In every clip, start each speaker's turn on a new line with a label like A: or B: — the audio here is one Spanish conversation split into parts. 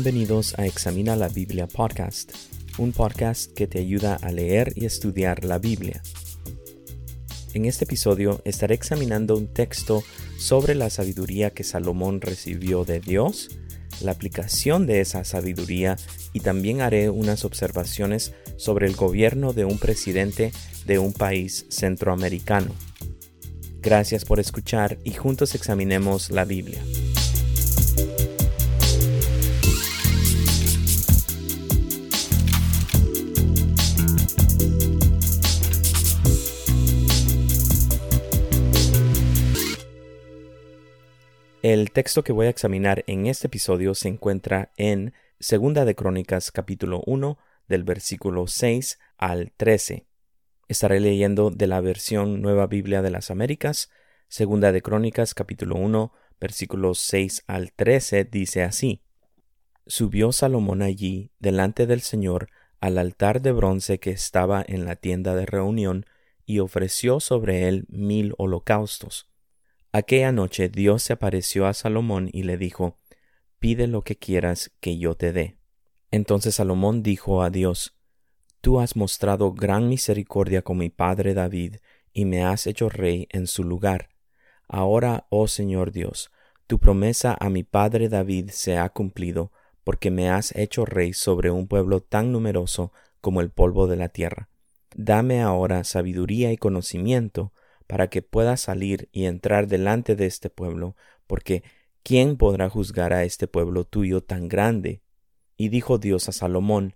A: Bienvenidos a Examina la Biblia Podcast, un podcast que te ayuda a leer y estudiar la Biblia. En este episodio estaré examinando un texto sobre la sabiduría que Salomón recibió de Dios, la aplicación de esa sabiduría y también haré unas observaciones sobre el gobierno de un presidente de un país centroamericano. Gracias por escuchar y juntos examinemos la Biblia. El texto que voy a examinar en este episodio se encuentra en Segunda de Crónicas capítulo 1 del versículo 6 al 13. Estaré leyendo de la versión Nueva Biblia de las Américas. Segunda de Crónicas capítulo 1 versículos 6 al 13 dice así. Subió Salomón allí delante del Señor al altar de bronce que estaba en la tienda de reunión y ofreció sobre él mil holocaustos Aquella noche Dios se apareció a Salomón y le dijo, Pide lo que quieras que yo te dé. Entonces Salomón dijo a Dios, Tú has mostrado gran misericordia con mi padre David, y me has hecho rey en su lugar. Ahora, oh Señor Dios, tu promesa a mi padre David se ha cumplido, porque me has hecho rey sobre un pueblo tan numeroso como el polvo de la tierra. Dame ahora sabiduría y conocimiento, para que pueda salir y entrar delante de este pueblo, porque ¿quién podrá juzgar a este pueblo tuyo tan grande? Y dijo Dios a Salomón,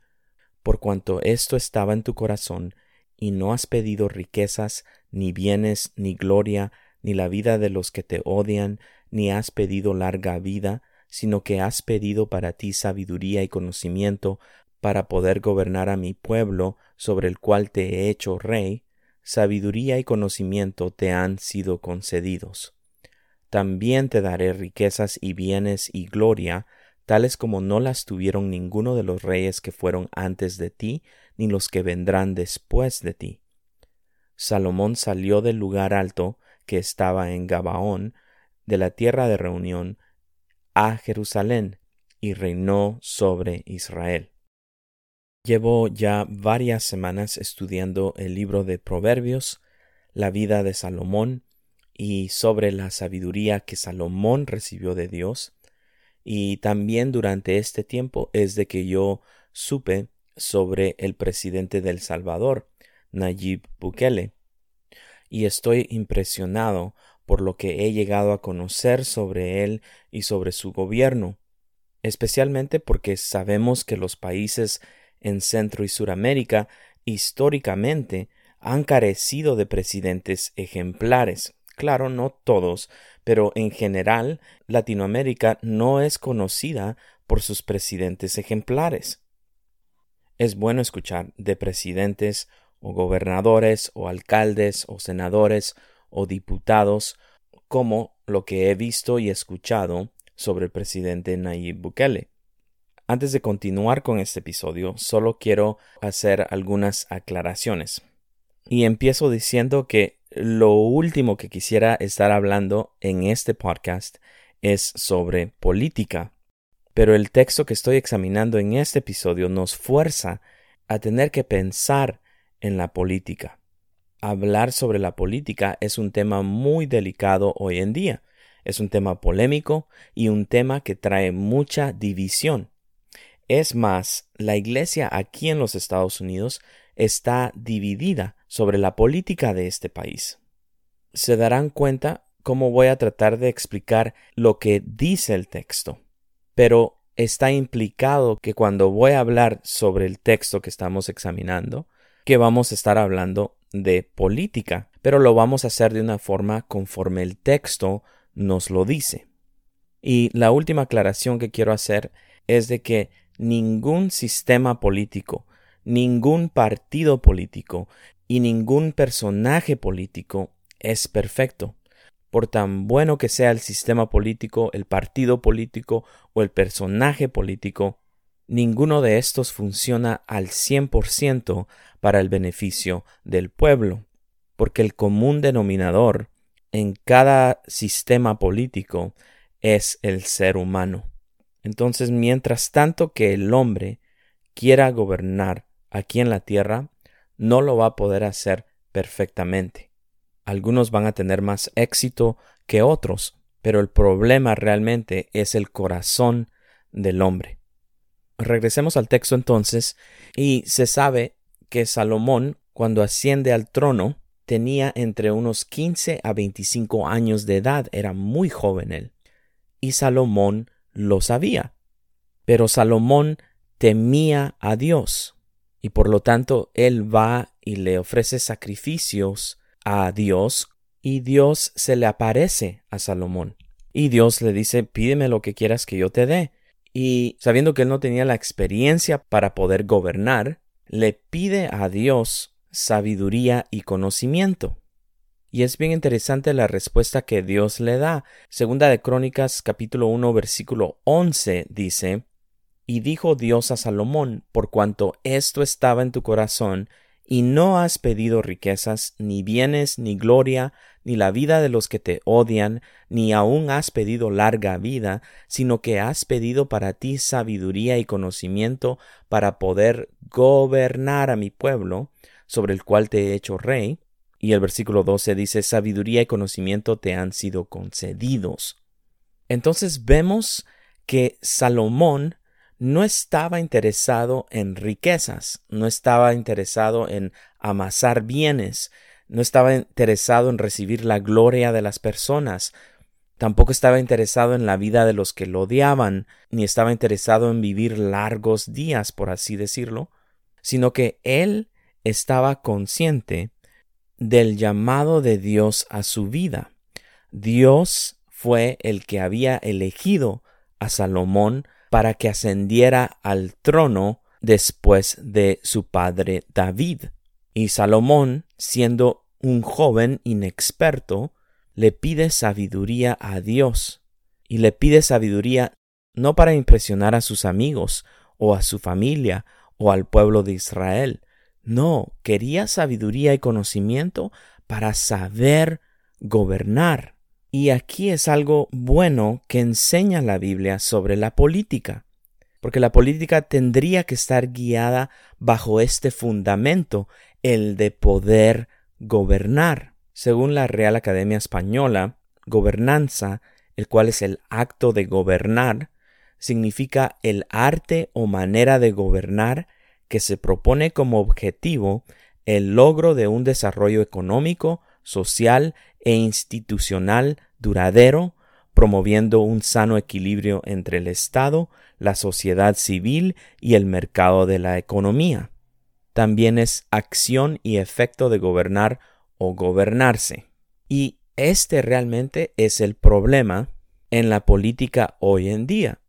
A: por cuanto esto estaba en tu corazón, y no has pedido riquezas, ni bienes, ni gloria, ni la vida de los que te odian, ni has pedido larga vida, sino que has pedido para ti sabiduría y conocimiento para poder gobernar a mi pueblo, sobre el cual te he hecho rey, sabiduría y conocimiento te han sido concedidos. También te daré riquezas y bienes y gloria, tales como no las tuvieron ninguno de los reyes que fueron antes de ti, ni los que vendrán después de ti. Salomón salió del lugar alto que estaba en Gabaón, de la tierra de reunión, a Jerusalén, y reinó sobre Israel. Llevo ya varias semanas estudiando el libro de Proverbios, la vida de Salomón y sobre la sabiduría que Salomón recibió de Dios. Y también durante este tiempo es de que yo supe sobre el presidente del Salvador, Nayib Bukele. Y estoy impresionado por lo que he llegado a conocer sobre él y sobre su gobierno, especialmente porque sabemos que los países en Centro y Suramérica históricamente han carecido de presidentes ejemplares. Claro, no todos, pero en general Latinoamérica no es conocida por sus presidentes ejemplares. Es bueno escuchar de presidentes o gobernadores o alcaldes o senadores o diputados como lo que he visto y escuchado sobre el presidente Nayib Bukele. Antes de continuar con este episodio, solo quiero hacer algunas aclaraciones. Y empiezo diciendo que lo último que quisiera estar hablando en este podcast es sobre política. Pero el texto que estoy examinando en este episodio nos fuerza a tener que pensar en la política. Hablar sobre la política es un tema muy delicado hoy en día. Es un tema polémico y un tema que trae mucha división. Es más, la Iglesia aquí en los Estados Unidos está dividida sobre la política de este país. Se darán cuenta cómo voy a tratar de explicar lo que dice el texto. Pero está implicado que cuando voy a hablar sobre el texto que estamos examinando, que vamos a estar hablando de política, pero lo vamos a hacer de una forma conforme el texto nos lo dice. Y la última aclaración que quiero hacer es de que ningún sistema político, ningún partido político y ningún personaje político es perfecto. Por tan bueno que sea el sistema político, el partido político o el personaje político, ninguno de estos funciona al 100% para el beneficio del pueblo, porque el común denominador en cada sistema político es el ser humano. Entonces, mientras tanto que el hombre quiera gobernar aquí en la tierra, no lo va a poder hacer perfectamente. Algunos van a tener más éxito que otros, pero el problema realmente es el corazón del hombre. Regresemos al texto entonces, y se sabe que Salomón, cuando asciende al trono, tenía entre unos 15 a 25 años de edad, era muy joven él. Y Salomón lo sabía. Pero Salomón temía a Dios, y por lo tanto él va y le ofrece sacrificios a Dios, y Dios se le aparece a Salomón. Y Dios le dice, pídeme lo que quieras que yo te dé. Y sabiendo que él no tenía la experiencia para poder gobernar, le pide a Dios sabiduría y conocimiento. Y es bien interesante la respuesta que Dios le da. Segunda de Crónicas capítulo 1 versículo 11 dice, Y dijo Dios a Salomón, por cuanto esto estaba en tu corazón, y no has pedido riquezas, ni bienes, ni gloria, ni la vida de los que te odian, ni aun has pedido larga vida, sino que has pedido para ti sabiduría y conocimiento para poder gobernar a mi pueblo, sobre el cual te he hecho rey. Y el versículo 12 dice, sabiduría y conocimiento te han sido concedidos. Entonces vemos que Salomón no estaba interesado en riquezas, no estaba interesado en amasar bienes, no estaba interesado en recibir la gloria de las personas, tampoco estaba interesado en la vida de los que lo odiaban, ni estaba interesado en vivir largos días, por así decirlo, sino que él estaba consciente del llamado de Dios a su vida. Dios fue el que había elegido a Salomón para que ascendiera al trono después de su padre David. Y Salomón, siendo un joven inexperto, le pide sabiduría a Dios, y le pide sabiduría no para impresionar a sus amigos, o a su familia, o al pueblo de Israel. No, quería sabiduría y conocimiento para saber gobernar. Y aquí es algo bueno que enseña la Biblia sobre la política, porque la política tendría que estar guiada bajo este fundamento, el de poder gobernar. Según la Real Academia Española, gobernanza, el cual es el acto de gobernar, significa el arte o manera de gobernar que se propone como objetivo el logro de un desarrollo económico, social e institucional duradero, promoviendo un sano equilibrio entre el Estado, la sociedad civil y el mercado de la economía. También es acción y efecto de gobernar o gobernarse. Y este realmente es el problema en la política hoy en día.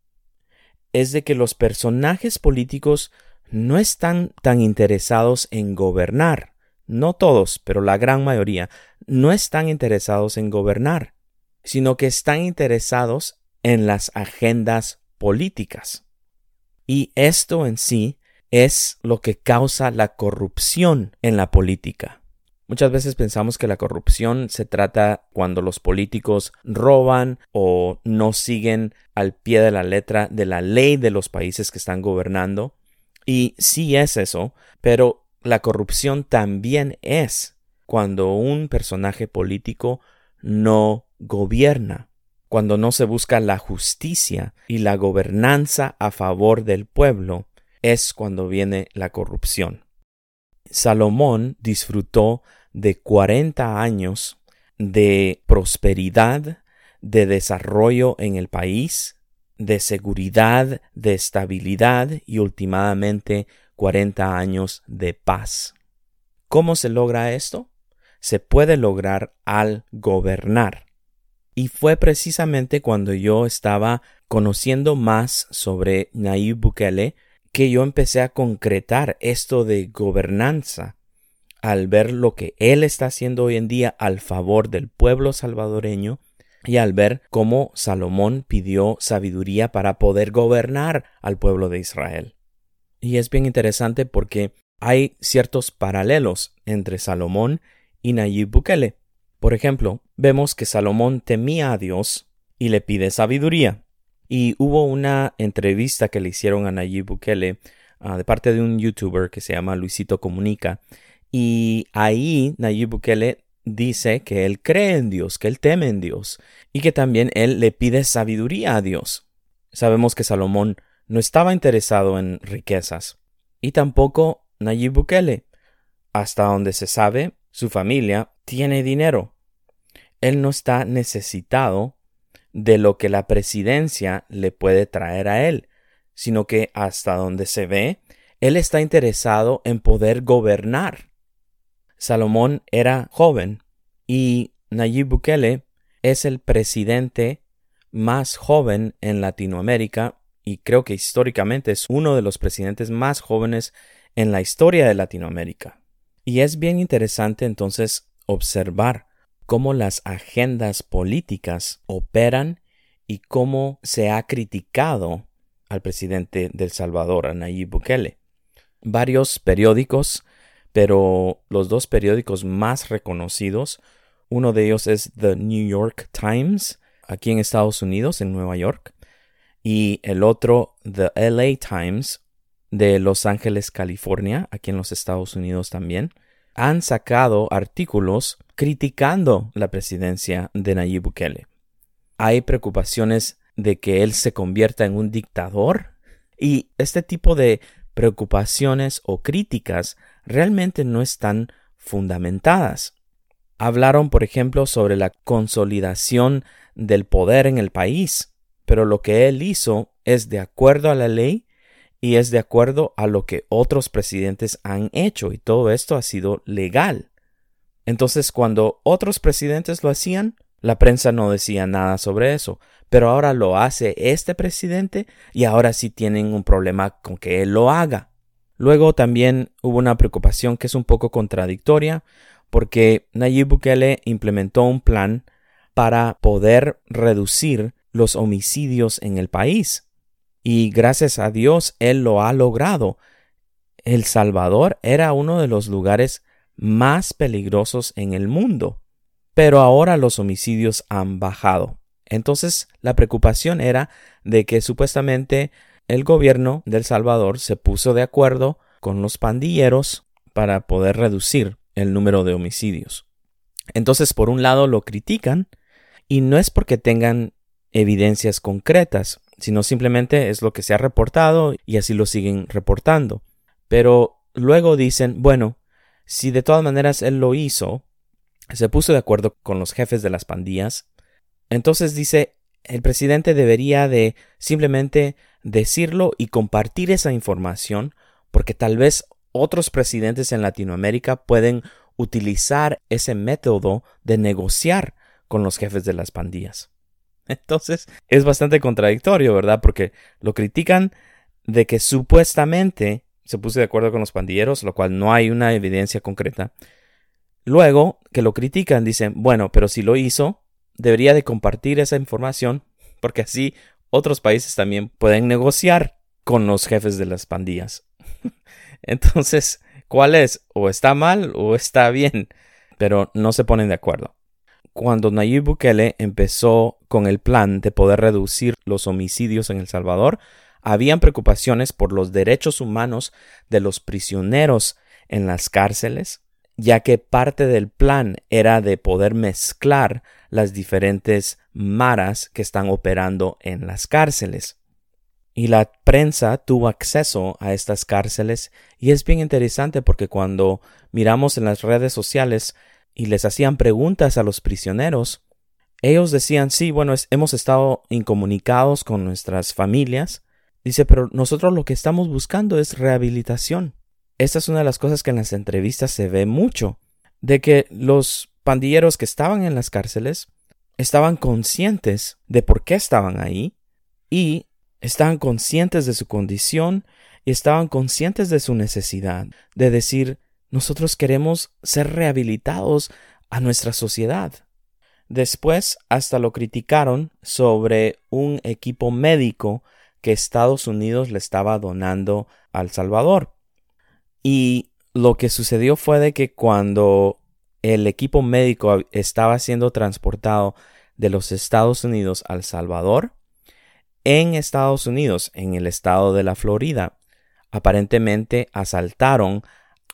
A: Es de que los personajes políticos no están tan interesados en gobernar, no todos, pero la gran mayoría, no están interesados en gobernar, sino que están interesados en las agendas políticas. Y esto en sí es lo que causa la corrupción en la política. Muchas veces pensamos que la corrupción se trata cuando los políticos roban o no siguen al pie de la letra de la ley de los países que están gobernando. Y sí es eso, pero la corrupción también es cuando un personaje político no gobierna, cuando no se busca la justicia y la gobernanza a favor del pueblo, es cuando viene la corrupción. Salomón disfrutó de 40 años de prosperidad, de desarrollo en el país, de seguridad, de estabilidad y últimamente 40 años de paz. ¿Cómo se logra esto? Se puede lograr al gobernar. Y fue precisamente cuando yo estaba conociendo más sobre Nayib Bukele que yo empecé a concretar esto de gobernanza al ver lo que él está haciendo hoy en día al favor del pueblo salvadoreño y al ver cómo Salomón pidió sabiduría para poder gobernar al pueblo de Israel. Y es bien interesante porque hay ciertos paralelos entre Salomón y Nayib Bukele. Por ejemplo, vemos que Salomón temía a Dios y le pide sabiduría. Y hubo una entrevista que le hicieron a Nayib Bukele ah, de parte de un youtuber que se llama Luisito Comunica. Y ahí Nayib Bukele dice que él cree en Dios, que él teme en Dios y que también él le pide sabiduría a Dios. Sabemos que Salomón no estaba interesado en riquezas y tampoco Nayib Bukele. Hasta donde se sabe, su familia tiene dinero. Él no está necesitado de lo que la presidencia le puede traer a él, sino que hasta donde se ve, él está interesado en poder gobernar. Salomón era joven y Nayib Bukele es el presidente más joven en Latinoamérica y creo que históricamente es uno de los presidentes más jóvenes en la historia de Latinoamérica. Y es bien interesante entonces observar cómo las agendas políticas operan y cómo se ha criticado al presidente del Salvador, a Nayib Bukele. Varios periódicos, pero los dos periódicos más reconocidos, uno de ellos es The New York Times, aquí en Estados Unidos, en Nueva York, y el otro, The LA Times, de Los Ángeles, California, aquí en los Estados Unidos también, han sacado artículos criticando la presidencia de Nayib Bukele. Hay preocupaciones de que él se convierta en un dictador y este tipo de preocupaciones o críticas realmente no están fundamentadas. Hablaron, por ejemplo, sobre la consolidación del poder en el país, pero lo que él hizo es de acuerdo a la ley y es de acuerdo a lo que otros presidentes han hecho y todo esto ha sido legal. Entonces cuando otros presidentes lo hacían, la prensa no decía nada sobre eso, pero ahora lo hace este presidente y ahora sí tienen un problema con que él lo haga. Luego también hubo una preocupación que es un poco contradictoria porque Nayib Bukele implementó un plan para poder reducir los homicidios en el país. Y gracias a Dios Él lo ha logrado. El Salvador era uno de los lugares más peligrosos en el mundo. Pero ahora los homicidios han bajado. Entonces la preocupación era de que supuestamente el gobierno del Salvador se puso de acuerdo con los pandilleros para poder reducir el número de homicidios. Entonces, por un lado, lo critican y no es porque tengan evidencias concretas, sino simplemente es lo que se ha reportado y así lo siguen reportando. Pero luego dicen, bueno, si de todas maneras él lo hizo, se puso de acuerdo con los jefes de las pandillas, entonces dice, el presidente debería de simplemente decirlo y compartir esa información porque tal vez otros presidentes en Latinoamérica pueden utilizar ese método de negociar con los jefes de las pandillas. Entonces es bastante contradictorio, ¿verdad? Porque lo critican de que supuestamente se puso de acuerdo con los pandilleros, lo cual no hay una evidencia concreta. Luego que lo critican, dicen, bueno, pero si lo hizo, debería de compartir esa información, porque así otros países también pueden negociar con los jefes de las pandillas. Entonces, ¿cuál es? ¿O está mal o está bien? Pero no se ponen de acuerdo cuando Nayib Bukele empezó con el plan de poder reducir los homicidios en El Salvador, habían preocupaciones por los derechos humanos de los prisioneros en las cárceles, ya que parte del plan era de poder mezclar las diferentes maras que están operando en las cárceles. Y la prensa tuvo acceso a estas cárceles y es bien interesante porque cuando miramos en las redes sociales y les hacían preguntas a los prisioneros, ellos decían, sí, bueno, hemos estado incomunicados con nuestras familias. Dice, pero nosotros lo que estamos buscando es rehabilitación. Esta es una de las cosas que en las entrevistas se ve mucho, de que los pandilleros que estaban en las cárceles estaban conscientes de por qué estaban ahí y estaban conscientes de su condición y estaban conscientes de su necesidad de decir, nosotros queremos ser rehabilitados a nuestra sociedad. Después hasta lo criticaron sobre un equipo médico que Estados Unidos le estaba donando al Salvador. Y lo que sucedió fue de que cuando el equipo médico estaba siendo transportado de los Estados Unidos al Salvador, en Estados Unidos, en el estado de la Florida, aparentemente asaltaron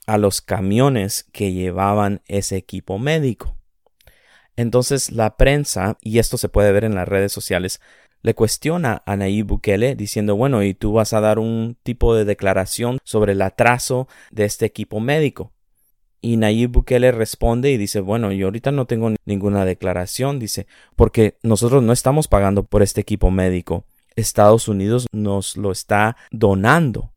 A: a los camiones que llevaban ese equipo médico. Entonces la prensa, y esto se puede ver en las redes sociales, le cuestiona a Nayib Bukele diciendo, bueno, ¿y tú vas a dar un tipo de declaración sobre el atraso de este equipo médico? Y Nayib Bukele responde y dice, bueno, yo ahorita no tengo ninguna declaración, dice, porque nosotros no estamos pagando por este equipo médico. Estados Unidos nos lo está donando.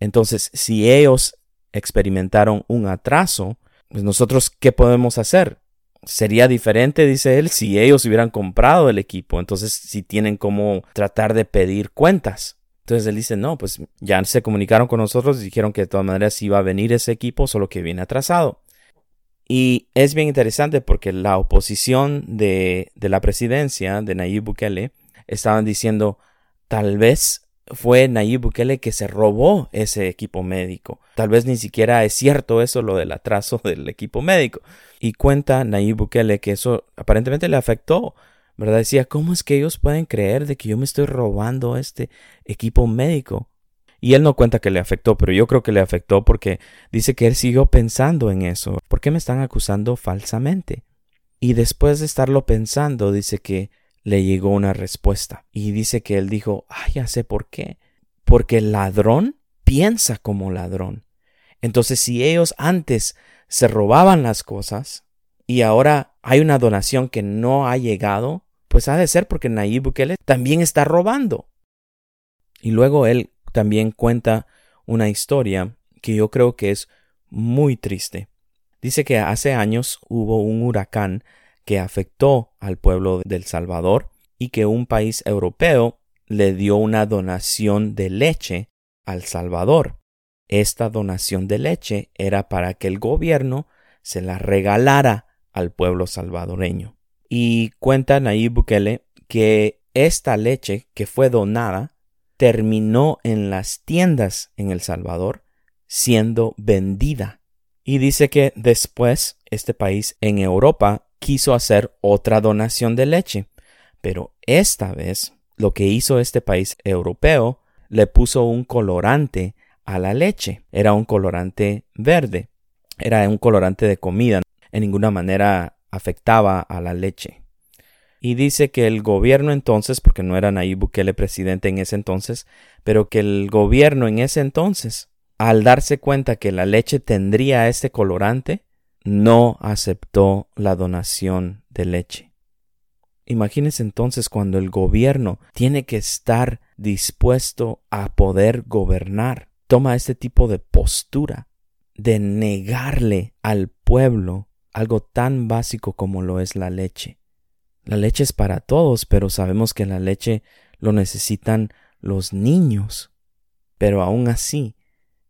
A: Entonces, si ellos experimentaron un atraso, pues nosotros, ¿qué podemos hacer? Sería diferente, dice él, si ellos hubieran comprado el equipo. Entonces, si tienen como tratar de pedir cuentas. Entonces él dice, no, pues ya se comunicaron con nosotros y dijeron que de todas maneras iba a venir ese equipo, solo que viene atrasado. Y es bien interesante porque la oposición de, de la presidencia de Nayib Bukele estaban diciendo, tal vez fue Nayib Bukele que se robó ese equipo médico. Tal vez ni siquiera es cierto eso, lo del atraso del equipo médico. Y cuenta Nayib Bukele que eso aparentemente le afectó. ¿Verdad? Decía, ¿cómo es que ellos pueden creer de que yo me estoy robando este equipo médico? Y él no cuenta que le afectó, pero yo creo que le afectó porque dice que él siguió pensando en eso. ¿Por qué me están acusando falsamente? Y después de estarlo pensando, dice que le llegó una respuesta. Y dice que él dijo, ah, ya sé por qué. Porque el ladrón piensa como ladrón. Entonces, si ellos antes se robaban las cosas y ahora hay una donación que no ha llegado, pues ha de ser porque Nayib Bukele también está robando. Y luego él también cuenta una historia que yo creo que es muy triste. Dice que hace años hubo un huracán que afectó al pueblo del Salvador y que un país europeo le dio una donación de leche al Salvador. Esta donación de leche era para que el gobierno se la regalara al pueblo salvadoreño. Y cuenta Nayib Bukele que esta leche que fue donada terminó en las tiendas en El Salvador siendo vendida. Y dice que después este país en Europa quiso hacer otra donación de leche, pero esta vez lo que hizo este país europeo le puso un colorante a la leche. Era un colorante verde. Era un colorante de comida. En ninguna manera afectaba a la leche. Y dice que el gobierno entonces, porque no era Nayib Bukele presidente en ese entonces, pero que el gobierno en ese entonces, al darse cuenta que la leche tendría este colorante, no aceptó la donación de leche. Imagínense entonces cuando el gobierno tiene que estar dispuesto a poder gobernar, toma este tipo de postura de negarle al pueblo algo tan básico como lo es la leche. La leche es para todos, pero sabemos que la leche lo necesitan los niños. Pero aún así,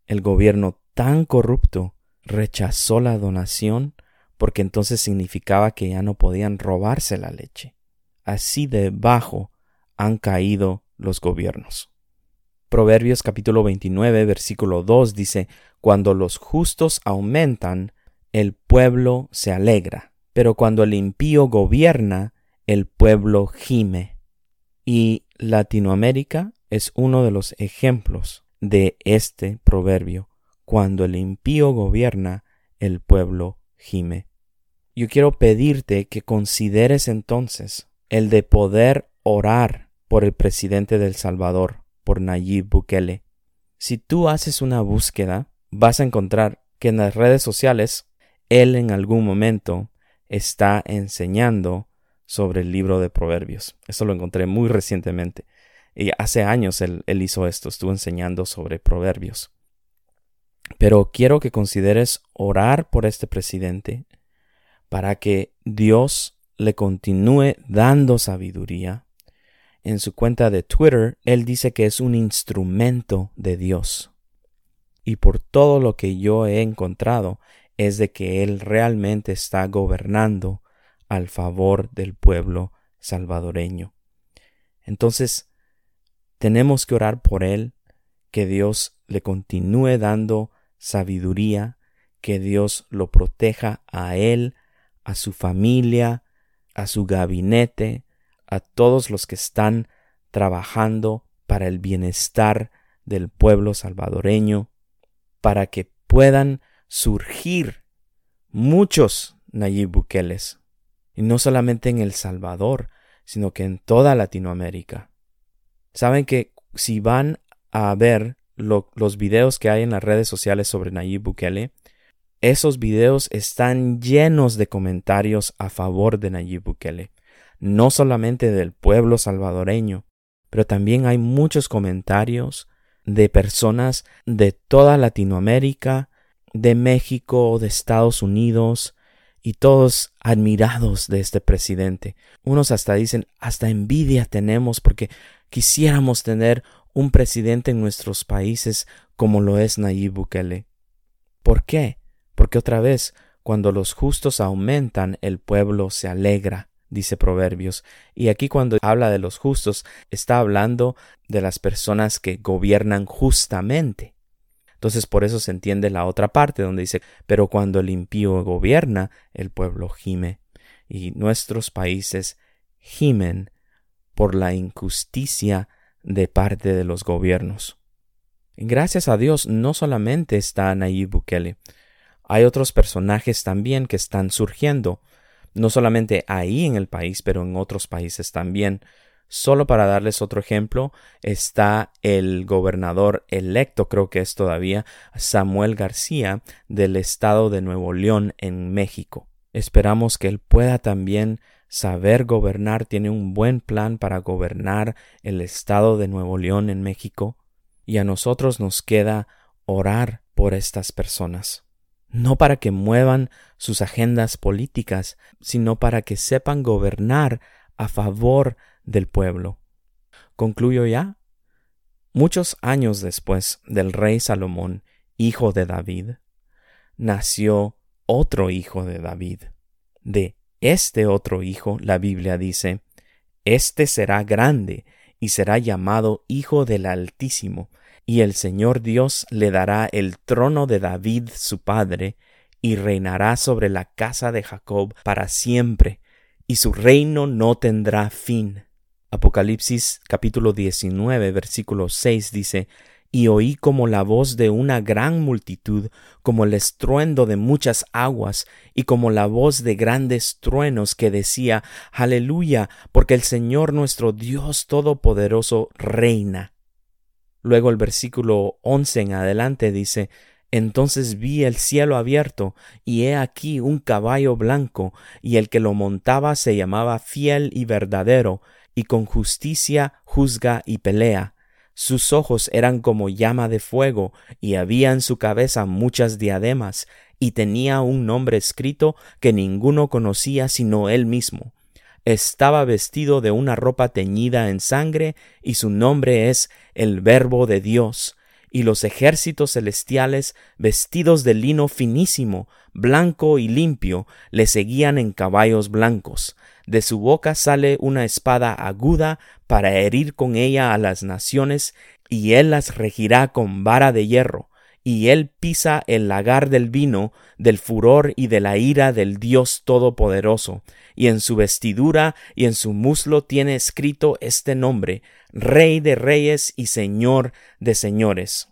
A: el gobierno tan corrupto rechazó la donación porque entonces significaba que ya no podían robarse la leche. Así de bajo han caído los gobiernos. Proverbios capítulo 29 versículo 2 dice, Cuando los justos aumentan, el pueblo se alegra, pero cuando el impío gobierna, el pueblo gime. Y Latinoamérica es uno de los ejemplos de este proverbio cuando el impío gobierna, el pueblo gime. Yo quiero pedirte que consideres entonces el de poder orar por el presidente del Salvador, por Nayib Bukele. Si tú haces una búsqueda, vas a encontrar que en las redes sociales él en algún momento está enseñando sobre el libro de Proverbios. Esto lo encontré muy recientemente. Y hace años él, él hizo esto, estuvo enseñando sobre Proverbios. Pero quiero que consideres orar por este presidente para que Dios le continúe dando sabiduría. En su cuenta de Twitter, él dice que es un instrumento de Dios. Y por todo lo que yo he encontrado es de que él realmente está gobernando al favor del pueblo salvadoreño. Entonces, tenemos que orar por él, que Dios le continúe dando sabiduría, que Dios lo proteja a él, a su familia, a su gabinete, a todos los que están trabajando para el bienestar del pueblo salvadoreño, para que puedan surgir muchos Nayib Bukeles, y no solamente en El Salvador, sino que en toda Latinoamérica. Saben que si van a ver los videos que hay en las redes sociales sobre Nayib Bukele, esos videos están llenos de comentarios a favor de Nayib Bukele, no solamente del pueblo salvadoreño, pero también hay muchos comentarios de personas de toda Latinoamérica, de México, de Estados Unidos, y todos admirados de este presidente. Unos hasta dicen, hasta envidia tenemos porque quisiéramos tener un presidente en nuestros países como lo es Nayib Bukele. ¿Por qué? Porque otra vez, cuando los justos aumentan, el pueblo se alegra, dice Proverbios. Y aquí cuando habla de los justos, está hablando de las personas que gobiernan justamente. Entonces por eso se entiende la otra parte donde dice, pero cuando el impío gobierna, el pueblo gime. Y nuestros países gimen por la injusticia de parte de los gobiernos. gracias a Dios no solamente está Nayib Bukele, hay otros personajes también que están surgiendo, no solamente ahí en el país, pero en otros países también. Solo para darles otro ejemplo, está el gobernador electo, creo que es todavía Samuel García, del estado de Nuevo León en México. Esperamos que él pueda también saber gobernar, tiene un buen plan para gobernar el estado de Nuevo León en México, y a nosotros nos queda orar por estas personas, no para que muevan sus agendas políticas, sino para que sepan gobernar a favor del pueblo. Concluyo ya. Muchos años después del rey Salomón, hijo de David, nació otro hijo de David, de este otro hijo, la Biblia dice, Este será grande y será llamado Hijo del Altísimo, y el Señor Dios le dará el trono de David su padre, y reinará sobre la casa de Jacob para siempre, y su reino no tendrá fin. Apocalipsis capítulo 19 versículo 6 dice, y oí como la voz de una gran multitud, como el estruendo de muchas aguas, y como la voz de grandes truenos que decía, Aleluya, porque el Señor nuestro Dios Todopoderoso reina. Luego el versículo once en adelante dice, entonces vi el cielo abierto, y he aquí un caballo blanco, y el que lo montaba se llamaba fiel y verdadero, y con justicia juzga y pelea sus ojos eran como llama de fuego, y había en su cabeza muchas diademas, y tenía un nombre escrito que ninguno conocía sino él mismo. Estaba vestido de una ropa teñida en sangre, y su nombre es el Verbo de Dios. Y los ejércitos celestiales, vestidos de lino finísimo, blanco y limpio, le seguían en caballos blancos. De su boca sale una espada aguda para herir con ella a las naciones, y él las regirá con vara de hierro, y él pisa el lagar del vino, del furor y de la ira del Dios Todopoderoso, y en su vestidura y en su muslo tiene escrito este nombre, Rey de Reyes y Señor de Señores.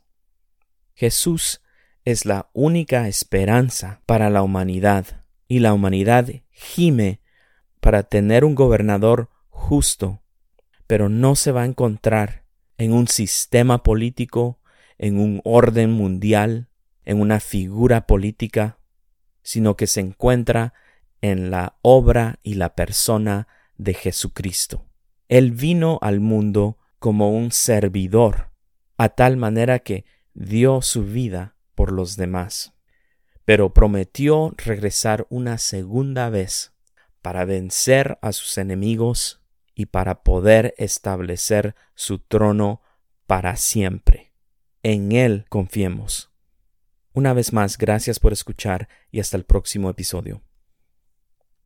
A: Jesús es la única esperanza para la humanidad, y la humanidad gime para tener un gobernador justo, pero no se va a encontrar en un sistema político, en un orden mundial, en una figura política, sino que se encuentra en la obra y la persona de Jesucristo. Él vino al mundo como un servidor, a tal manera que dio su vida por los demás, pero prometió regresar una segunda vez para vencer a sus enemigos y para poder establecer su trono para siempre. En Él confiemos. Una vez más, gracias por escuchar y hasta el próximo episodio.